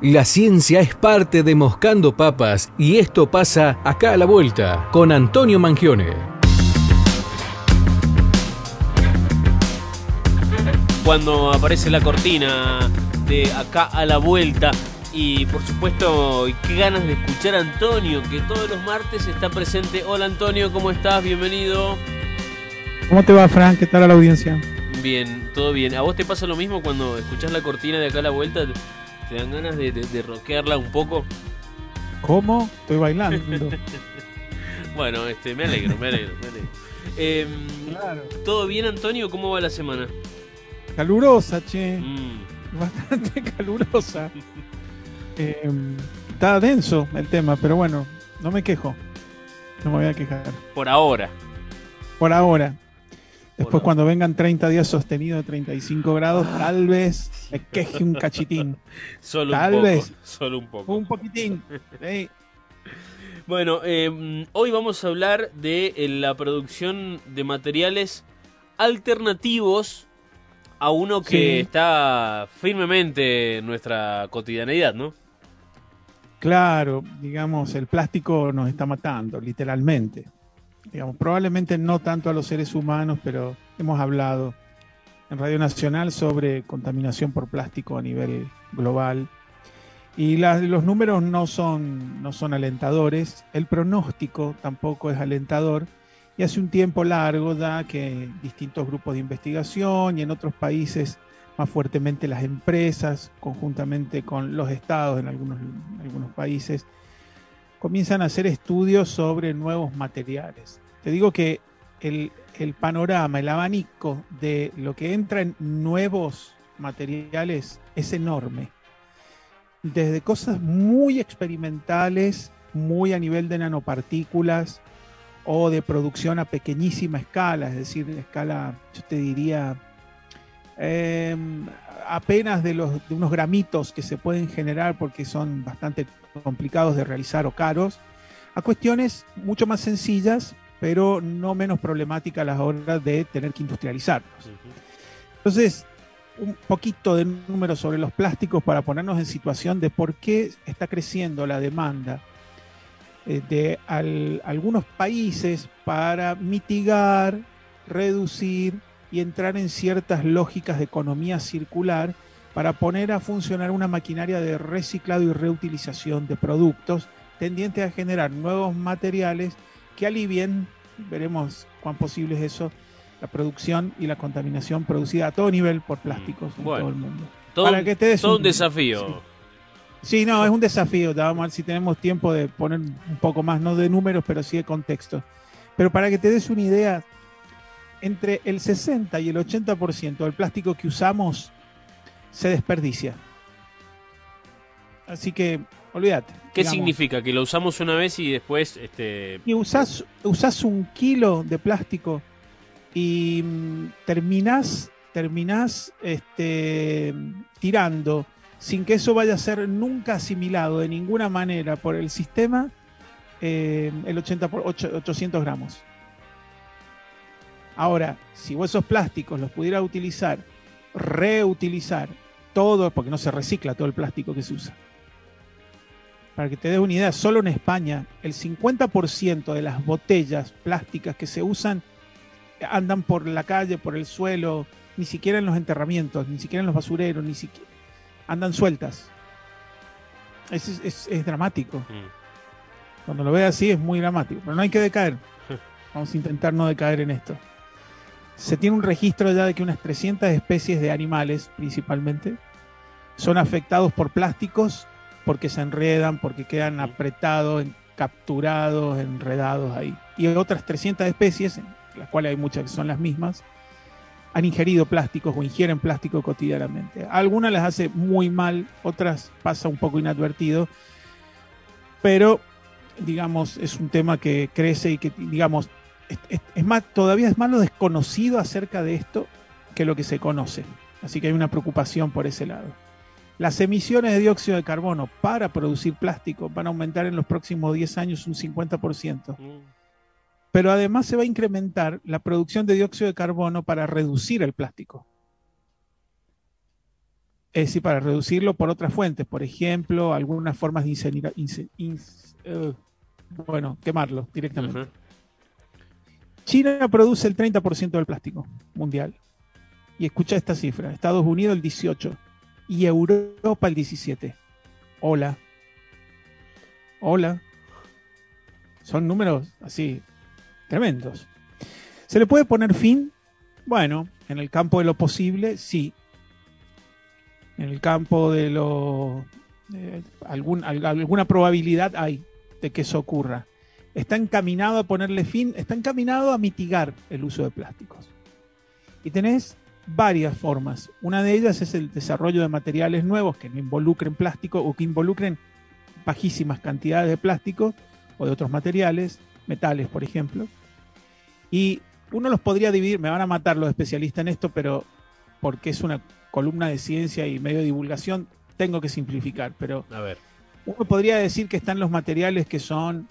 La ciencia es parte de Moscando Papas y esto pasa acá a la vuelta con Antonio Mangione. Cuando aparece la cortina de acá a la vuelta y por supuesto qué ganas de escuchar a Antonio que todos los martes está presente. Hola Antonio, ¿cómo estás? Bienvenido. ¿Cómo te va, Frank? ¿Qué tal a la audiencia? Bien, todo bien. ¿A vos te pasa lo mismo cuando escuchás la cortina de acá a la vuelta? ¿Te dan ganas de, de, rockearla un poco? ¿Cómo? Estoy bailando. bueno, este, me alegro, me alegro, me alegro. Em, ¿Todo bien, Antonio? ¿Cómo va la semana? Calurosa, che. Mm. Bastante calurosa. Em, está denso el tema, pero bueno, no me quejo. No me voy a quejar. Por ahora. Por ahora. Después, cuando vengan 30 días sostenidos de 35 grados, tal vez me queje un cachitín. Solo tal un poco. Vez. Solo un poco. Un poquitín. Bueno, em, hoy vamos a hablar de eh, la producción de materiales alternativos a uno que está firmemente en nuestra cotidianeidad, ¿no? Claro, digamos, el plástico nos está matando, literalmente digamos, probablemente no tanto a los seres humanos, pero hemos hablado en Radio Nacional sobre contaminación por plástico a nivel global. Y los números no son, no son alentadores, el pronóstico tampoco es alentador. Y hace un tiempo largo da que distintos grupos de investigación y en otros países más fuertemente las empresas, conjuntamente con los estados en algunos, en algunos países, comienzan a hacer estudios sobre nuevos materiales. Te digo que el, panorama, el abanico de lo que entra en nuevos materiales es enorme. Desde cosas muy experimentales, muy a nivel de nanopartículas o de producción a pequeñísima escala, es decir, escala, yo te diría, em, apenas de, los, de unos gramitos que se pueden generar porque son bastante complicados de realizar o caros, a cuestiones mucho más sencillas, pero no menos problemáticas a las horas de tener que industrializarlos. Entonces, un poquito de números sobre los plásticos para ponernos en situación de por qué está creciendo la demanda eh, de algunos países para mitigar, reducir y entrar en ciertas lógicas de economía circular para poner a funcionar una maquinaria de reciclado y reutilización de productos tendiente a generar nuevos materiales que alivien, veremos cuán posible es eso, la producción y la contaminación producida a todo nivel por plásticos en todo el mundo. Todo, un, desafío. Sí. no, es un desafío. Vamos a ver si tenemos tiempo de poner un poco más, no de números, pero sí de contexto. Pero para que te des una idea, entre el 60 y el 80% del plástico que usamos se desperdicia. Así que, olvídate. ¿Qué significa? ¿Que lo usamos una vez y después... Este... Y usás, usás un kilo de plástico y mm, terminás, terminás este, tirando sin que eso vaya a ser nunca asimilado de ninguna manera por el sistema, eh, el 80 por 800 gramos. Ahora, si vos esos plásticos los pudieras utilizar, reutilizar todo, porque no se recicla todo el plástico que se usa. Para que te des una idea, solo en España el 50% de las botellas plásticas que se usan andan por la calle, por el suelo, ni siquiera en los enterramientos, ni siquiera en los basureros, ni siquiera andan sueltas. Es, dramático. Mm. Cuando lo ve así es muy dramático, pero no hay que decaer. Vamos a intentar no decaer en esto se tiene un registro ya de que unas 300 especies de animales, principalmente, son afectados por plásticos porque se enredan, porque quedan apretados, capturados, enredados ahí. Y otras 300 especies, las cuales hay muchas que son las mismas, han ingerido plásticos o ingieren plástico cotidianamente. algunas las hace muy mal, otras pasa un poco inadvertido, pero digamos es un tema que crece y que digamos es, más, todavía es más lo desconocido acerca de esto que lo que se conoce. Así que hay una preocupación por ese lado. Las emisiones de dióxido de carbono para producir plástico van a aumentar en los próximos 10 años un 50%. Mm. Pero además se va a incrementar la producción de dióxido de carbono para reducir el plástico. es decir, para reducirlo por otras fuentes, por ejemplo, algunas formas de incinerar, uh, bueno, quemarlo directamente. China produce el 30% del plástico mundial. Y escucha esta cifra, Estados Unidos el 18 y Europa el 17. Hola. Hola. Son números así tremendos. ¿Se le puede poner fin? Bueno, en el campo de lo posible, sí. En el campo de lo... alguna probabilidad hay de que eso ocurra. Está encaminado a ponerle fin, está encaminado a mitigar el uso de plásticos. Y tenés varias formas. Una de ellas es el desarrollo de materiales nuevos que no involucren plástico o que involucren bajísimas cantidades de plástico o de otros materiales, metales, por ejemplo. Y uno los podría dividir, me van a matar los especialistas en esto, pero porque es una columna de ciencia y medio de divulgación, tengo que simplificar. Pero a ver. uno podría decir que están los materiales que son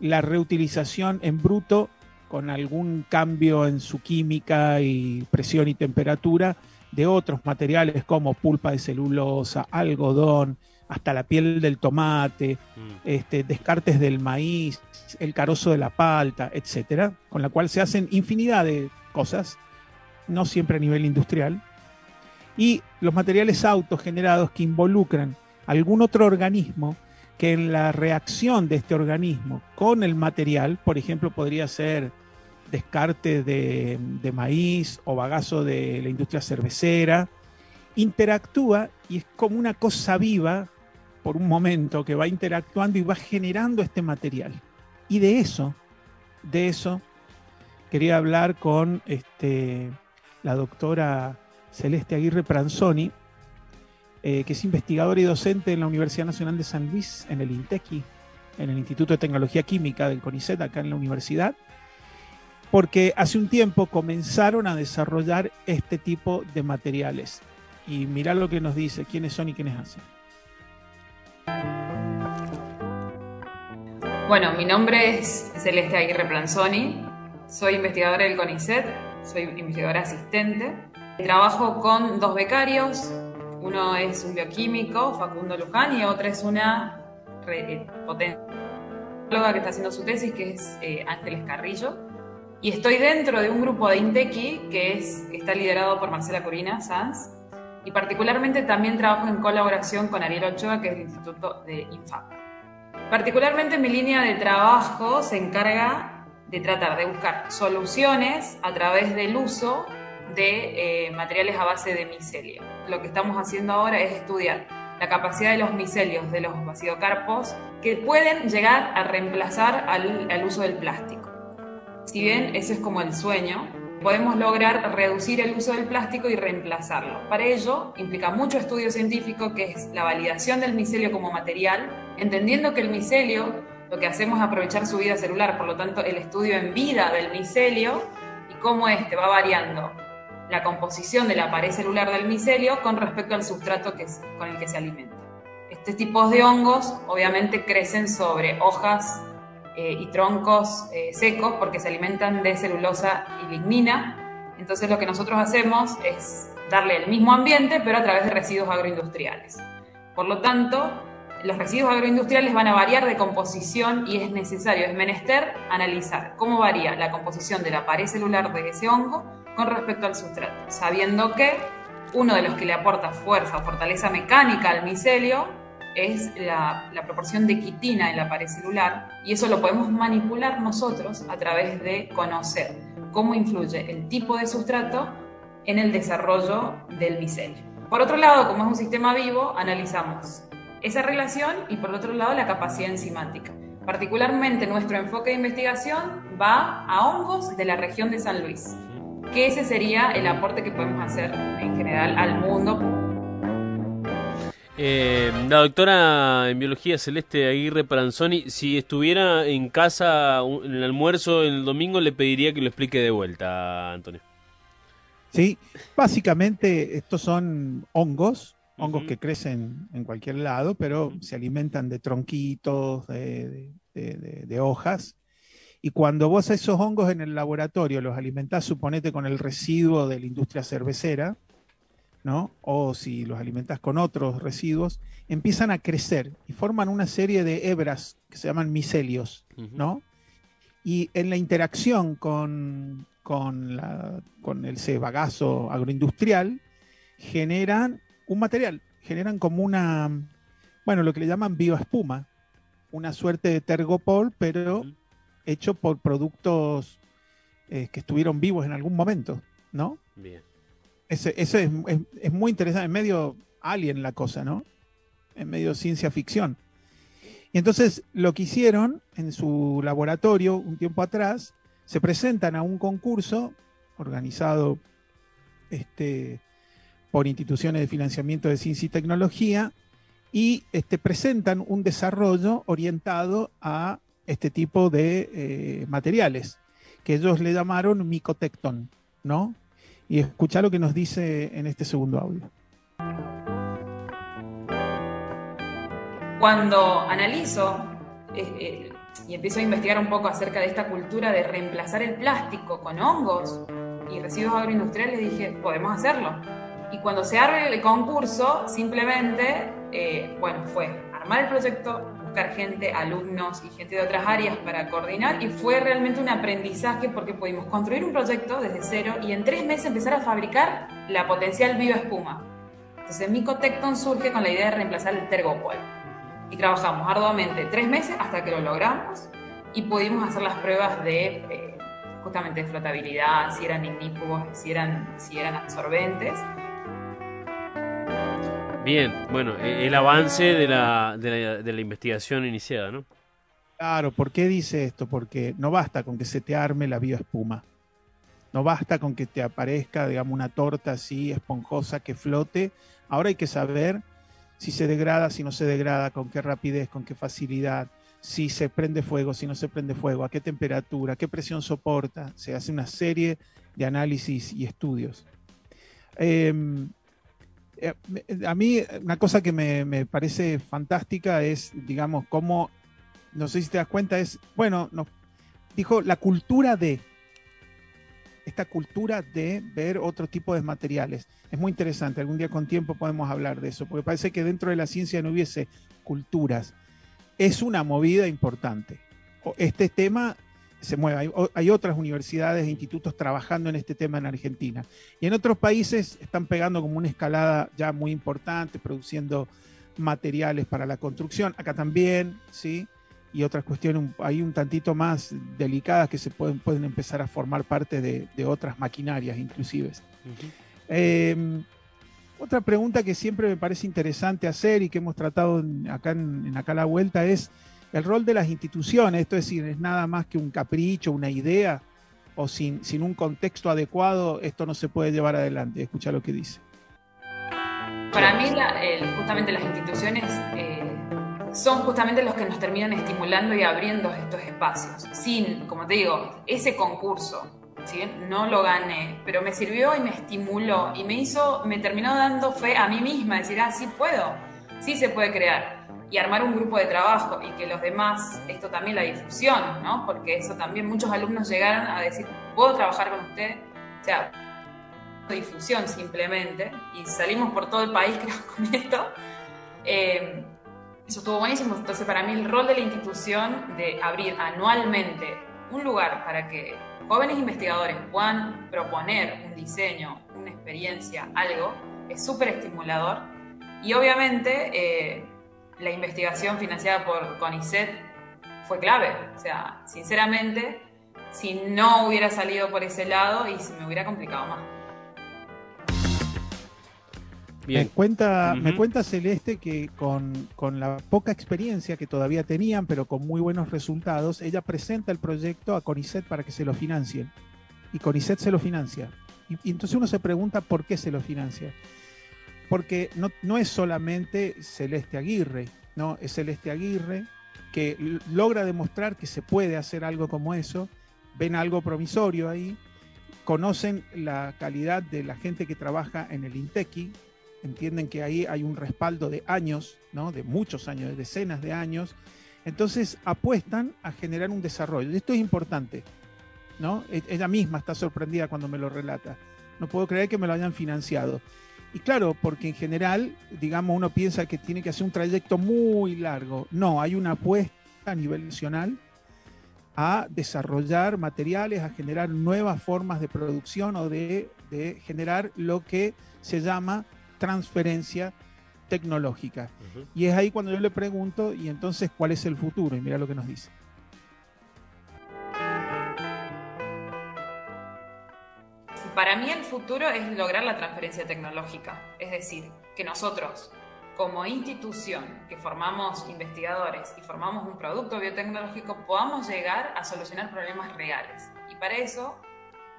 la reutilización en bruto con algún cambio en su química y presión y temperatura de otros materiales como pulpa de celulosa, algodón, hasta la piel del tomate, mm. este, descartes del maíz, el carozo de la palta, etcétera, con la cual se hacen infinidad de cosas, no siempre a nivel industrial, y los materiales autogenerados que involucran algún otro organismo que en la reacción de este organismo con el material, por ejemplo, podría ser descarte de, maíz o bagazo de la industria cervecera, interactúa y es como una cosa viva por un momento que va interactuando y va generando este material. Y de eso, de eso, quería hablar con este, la doctora Celeste Aguirre Pranzoni, eh, que es investigadora y docente en la Universidad Nacional de San Luis, en el INTEQI, en el Instituto de Tecnología Química del CONICET, acá en la universidad, porque hace un tiempo comenzaron a desarrollar este tipo de materiales. Y mirá lo que nos dice, quiénes son y quiénes hacen. Bueno, mi nombre es Celeste Aguirre Planzoni, soy investigadora del CONICET, soy investigadora asistente. Trabajo con dos becarios, uno es un bioquímico, Facundo Luján, y otra es una eh, potencióloga que está haciendo su tesis, que es eh, Ángeles Carrillo. Y estoy dentro de un grupo de INTEQI que, es, está liderado por Marcela Corina Sanz, y particularmente también trabajo en colaboración con Ariel Ochoa, que es del Instituto de INFAP. Particularmente mi línea de trabajo se encarga de tratar de buscar soluciones a través del uso de eh, materiales a base de micelio. Lo que estamos haciendo ahora es estudiar la capacidad de los micelios de los bacidocarpos que pueden llegar a reemplazar al, al uso del plástico. Si bien ese es como el sueño, podemos lograr reducir el uso del plástico y reemplazarlo. Para ello implica mucho estudio científico que es la validación del micelio como material, entendiendo que el micelio lo que hacemos es aprovechar su vida celular, por lo tanto el estudio en vida del micelio y cómo este va variando la composición de la pared celular del micelio con respecto al sustrato con el que se alimenta. Estos tipos de hongos obviamente crecen sobre hojas eh, y troncos eh, secos porque se alimentan de celulosa y lignina. Entonces lo que nosotros hacemos es darle el mismo ambiente pero a través de residuos agroindustriales. Por lo tanto, los residuos agroindustriales van a variar de composición y es necesario, es menester analizar cómo varía la composición de la pared celular de ese hongo con respecto al sustrato, sabiendo que uno de los que le aporta fuerza o fortaleza mecánica al micelio es la, proporción de quitina en la pared celular y eso lo podemos manipular nosotros a través de conocer cómo influye el tipo de sustrato en el desarrollo del micelio. Por otro lado, como es un sistema vivo, analizamos esa relación y por otro lado la capacidad enzimática. Particularmente nuestro enfoque de investigación va a hongos de la región de San Luis, que ese sería el aporte que podemos hacer en general al mundo eh, la doctora en biología Celeste Aguirre Pranzoni, si estuviera en casa en el almuerzo el domingo, le pediría que lo explique de vuelta, Antonio. Sí, básicamente estos son hongos, hongos que crecen en cualquier lado, pero se alimentan de tronquitos, de, de, hojas. Y cuando vos a esos hongos en el laboratorio los alimentás, suponete con el residuo de la industria cervecera, ¿no? O si los alimentas con otros residuos, empiezan a crecer y forman una serie de hebras que se llaman micelios, ¿no? Y en la interacción con, con, la, con el bagazo agroindustrial, generan un material, generan como una, bueno, lo que le llaman bioespuma, una suerte de tergopol, pero hecho por productos eh, que estuvieron vivos en algún momento, ¿no? Bien. Eso es, es, muy interesante, es medio alien la cosa, ¿no? Es medio ciencia ficción. Y entonces lo que hicieron en su laboratorio un tiempo atrás, se presentan a un concurso organizado este, por instituciones de financiamiento de ciencia y tecnología y este, presentan un desarrollo orientado a este tipo de eh, materiales que ellos le llamaron micotecton, ¿no? Y escucha lo que nos dice en este segundo audio. Cuando analizo eh, eh, y empiezo a investigar un poco acerca de esta cultura de reemplazar el plástico con hongos y residuos agroindustriales, dije, podemos hacerlo. Y cuando se abre el concurso, simplemente, eh, bueno, fue armar el proyecto, buscar gente, alumnos y gente de otras áreas para coordinar y fue realmente un aprendizaje porque pudimos construir un proyecto desde cero y en tres meses empezar a fabricar la potencial bioespuma. Entonces Micotecton surge con la idea de reemplazar el Tergopol y trabajamos arduamente tres meses hasta que lo logramos y pudimos hacer las pruebas de eh, justamente de flotabilidad, si eran ignífugos, si eran, si eran absorbentes. Bien, bueno, e, el avance de la, de la, investigación iniciada, ¿no? Claro, ¿por qué dice esto? Porque no basta con que se te arme la bioespuma. No basta con que te aparezca, digamos, una torta así esponjosa que flote. Ahora hay que saber si se degrada, si no se degrada, con qué rapidez, con qué facilidad, si se prende fuego, si no se prende fuego, a qué temperatura, qué presión soporta. Se hace una serie de análisis y estudios. Eh, a mí una cosa que me, parece fantástica es, digamos, cómo, no sé si te das cuenta, es, bueno, nos dijo la cultura de, esta cultura de ver otro tipo de materiales. Es muy interesante, algún día con tiempo podemos hablar de eso, porque parece que dentro de la ciencia no hubiese culturas. Es una movida importante. Este tema se mueve. Hay, otras universidades e institutos trabajando en este tema en Argentina. Y en otros países están pegando como una escalada ya muy importante, produciendo materiales para la construcción. Acá también, ¿sí? y otras cuestiones hay un tantito más delicadas que se pueden, pueden empezar a formar parte de, otras maquinarias inclusive. Em, otra pregunta que siempre me parece interesante hacer y que hemos tratado acá en, acá la vuelta es el rol de las instituciones, esto es decir, es nada más que un capricho, una idea, o sin, sin un contexto adecuado, esto no se puede llevar adelante. Escucha lo que dice. Para mí, justamente las instituciones eh, son justamente los que nos terminan estimulando y abriendo estos espacios. Sin, como te digo, ese concurso, ¿sí? no lo gané, pero me sirvió y me estimuló y me hizo, me terminó dando fe a mí misma, decir, ah, sí puedo, sí se puede crear. Y armar un grupo de trabajo y que los demás, esto también la difusión, ¿no? Porque eso también muchos alumnos llegaron a decir, ¿puedo trabajar con usted? O sea, difusión simplemente, y salimos por todo el país, creo, con esto. Eh, eso estuvo buenísimo. Entonces, para mí, el rol de la institución de abrir anualmente un lugar para que jóvenes investigadores puedan proponer un diseño, una experiencia, algo, es súper estimulador. Y obviamente, eh, la investigación financiada por CONICET fue clave. O sea, sinceramente, si no hubiera salido por ese lado y se me hubiera complicado más. Me cuenta, me cuenta Celeste que con, la poca experiencia que todavía tenían, pero con muy buenos resultados, ella presenta el proyecto a CONICET para que se lo financien. Y CONICET se lo financia. Y, entonces uno se pregunta por qué se lo financia. Porque no, es solamente Celeste Aguirre, ¿no? Es Celeste Aguirre que logra demostrar que se puede hacer algo como eso, ven algo promisorio ahí, conocen la calidad de la gente que trabaja en el INTECI, entienden que ahí hay un respaldo de años, ¿no? de muchos años, de decenas de años, entonces apuestan a generar un desarrollo. Esto es importante, ¿no? Ella misma está sorprendida cuando me lo relata. No puedo creer que me lo hayan financiado. Y claro, porque en general, digamos, uno piensa que tiene que hacer un trayecto muy largo. No, hay una apuesta a nivel nacional a desarrollar materiales, a generar nuevas formas de producción o de, de generar lo que se llama transferencia tecnológica. Y es ahí cuando yo le pregunto, y entonces, ¿cuál es el futuro? Y mira lo que nos dice. Para mí el futuro es lograr la transferencia tecnológica, es decir, que nosotros como institución que formamos investigadores y formamos un producto biotecnológico podamos llegar a solucionar problemas reales. Y para eso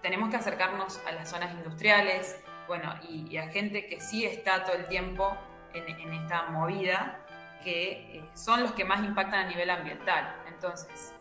tenemos que acercarnos a las zonas industriales, bueno, y, a gente que sí está todo el tiempo en, en esta movida, que eh, son los que más impactan a nivel ambiental. Entonces,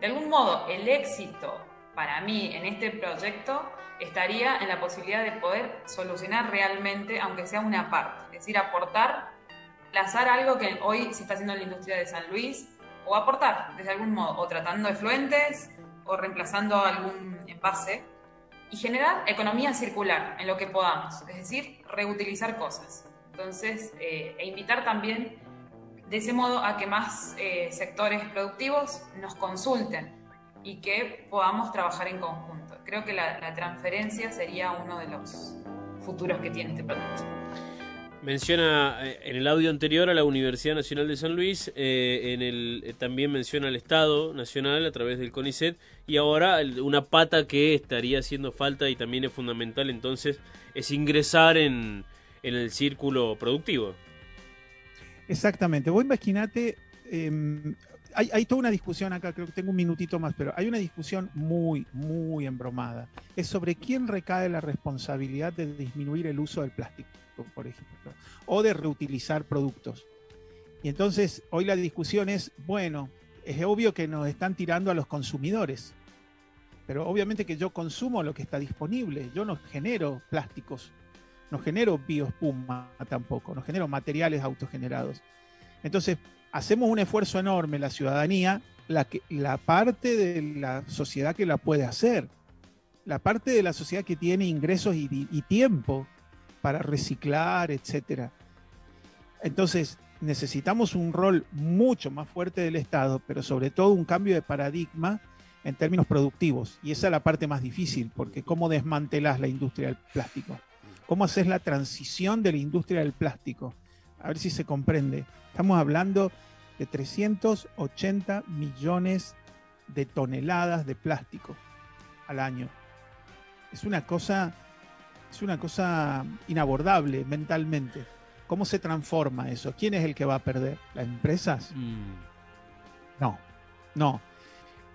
de algún modo, el éxito para mí en este proyecto estaría en la posibilidad de poder solucionar realmente, aunque sea una parte, es decir, aportar, lanzar algo que hoy se está haciendo en la industria de San Luis, o aportar desde algún modo, o tratando efluentes, o reemplazando algún envase, y generar economía circular en lo que podamos, es decir, reutilizar cosas. Entonces, eh, e invitar también de ese modo a que más eh, sectores productivos nos consulten y que podamos trabajar en conjunto. Creo que la, la, transferencia sería uno de los futuros que tiene este producto. Menciona eh, en el audio anterior a la Universidad Nacional de San Luis, eh, en el, eh, también menciona al Estado Nacional a través del CONICET y ahora el, una pata que estaría haciendo falta y también es fundamental entonces es ingresar en, en el círculo productivo. Exactamente, vos imaginate, eh, hay, toda una discusión acá, creo que tengo un minutito más, pero hay una discusión muy, muy embromada. Es sobre quién recae la responsabilidad de disminuir el uso del plástico, por ejemplo, o de reutilizar productos. Y entonces hoy la discusión es, bueno, es obvio que nos están tirando a los consumidores, pero obviamente que yo consumo lo que está disponible, yo no genero plásticos, no genero bioespuma tampoco, no genero materiales autogenerados. Entonces, hacemos un esfuerzo enorme, la ciudadanía, la, que, la parte de la sociedad que la puede hacer, la parte de la sociedad que tiene ingresos y, tiempo para reciclar, etcétera. Entonces, necesitamos un rol mucho más fuerte del Estado, pero sobre todo un cambio de paradigma en términos productivos. Y esa es la parte más difícil, porque ¿cómo desmantelás la industria del plástico? ¿Cómo haces la transición de la industria del plástico? A ver si se comprende. Estamos hablando de 380 millones de toneladas de plástico al año. Es una cosa, es una cosa inabordable mentalmente. ¿Cómo se transforma eso? ¿Quién es el que va a perder? ¿Las empresas? Mm. No, no.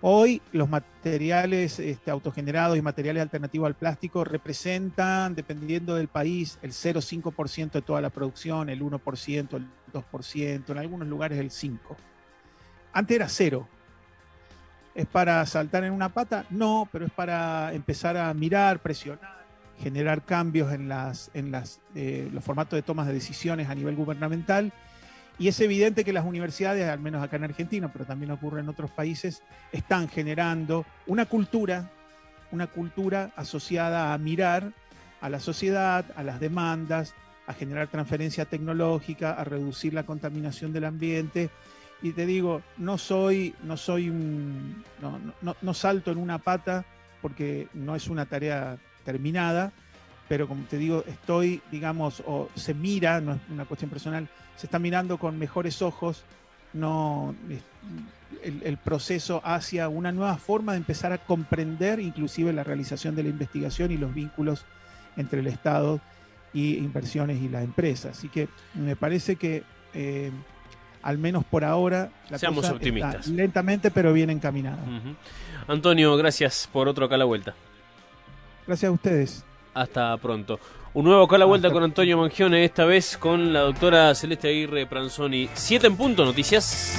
Hoy los materiales este, autogenerados y materiales alternativos al plástico representan, dependiendo del país, el 0,5% de toda la producción, el 1%, el 2%, en algunos lugares el 5%. Antes era cero. ¿Es para saltar en una pata? No, pero es para empezar a mirar, presionar, generar cambios en, las, en las, eh, los formatos de tomas de decisiones a nivel gubernamental y es evidente que las universidades, al menos acá en Argentina, pero también ocurre en otros países, están generando una cultura, una cultura asociada a mirar a la sociedad, a las demandas, a generar transferencia tecnológica, a reducir la contaminación del ambiente. Y te digo, no soy, no soy un, no, no, no salto en una pata porque no es una tarea terminada, pero como te digo, estoy, digamos, o se mira, no es una cuestión personal, se está mirando con mejores ojos no el, el, proceso hacia una nueva forma de empezar a comprender inclusive la realización de la investigación y los vínculos entre el Estado y inversiones y la empresa. Así que me parece que eh, al menos por ahora la Seamos cosa optimistas. Está lentamente pero bien encaminada. Uh -huh. Antonio, gracias por otro acá a la vuelta. Gracias a ustedes. Hasta pronto. Un nuevo acá a la vuelta con Antonio Mangione, esta vez con la doctora Celeste Aguirre Pranzoni. Siete en punto, noticias.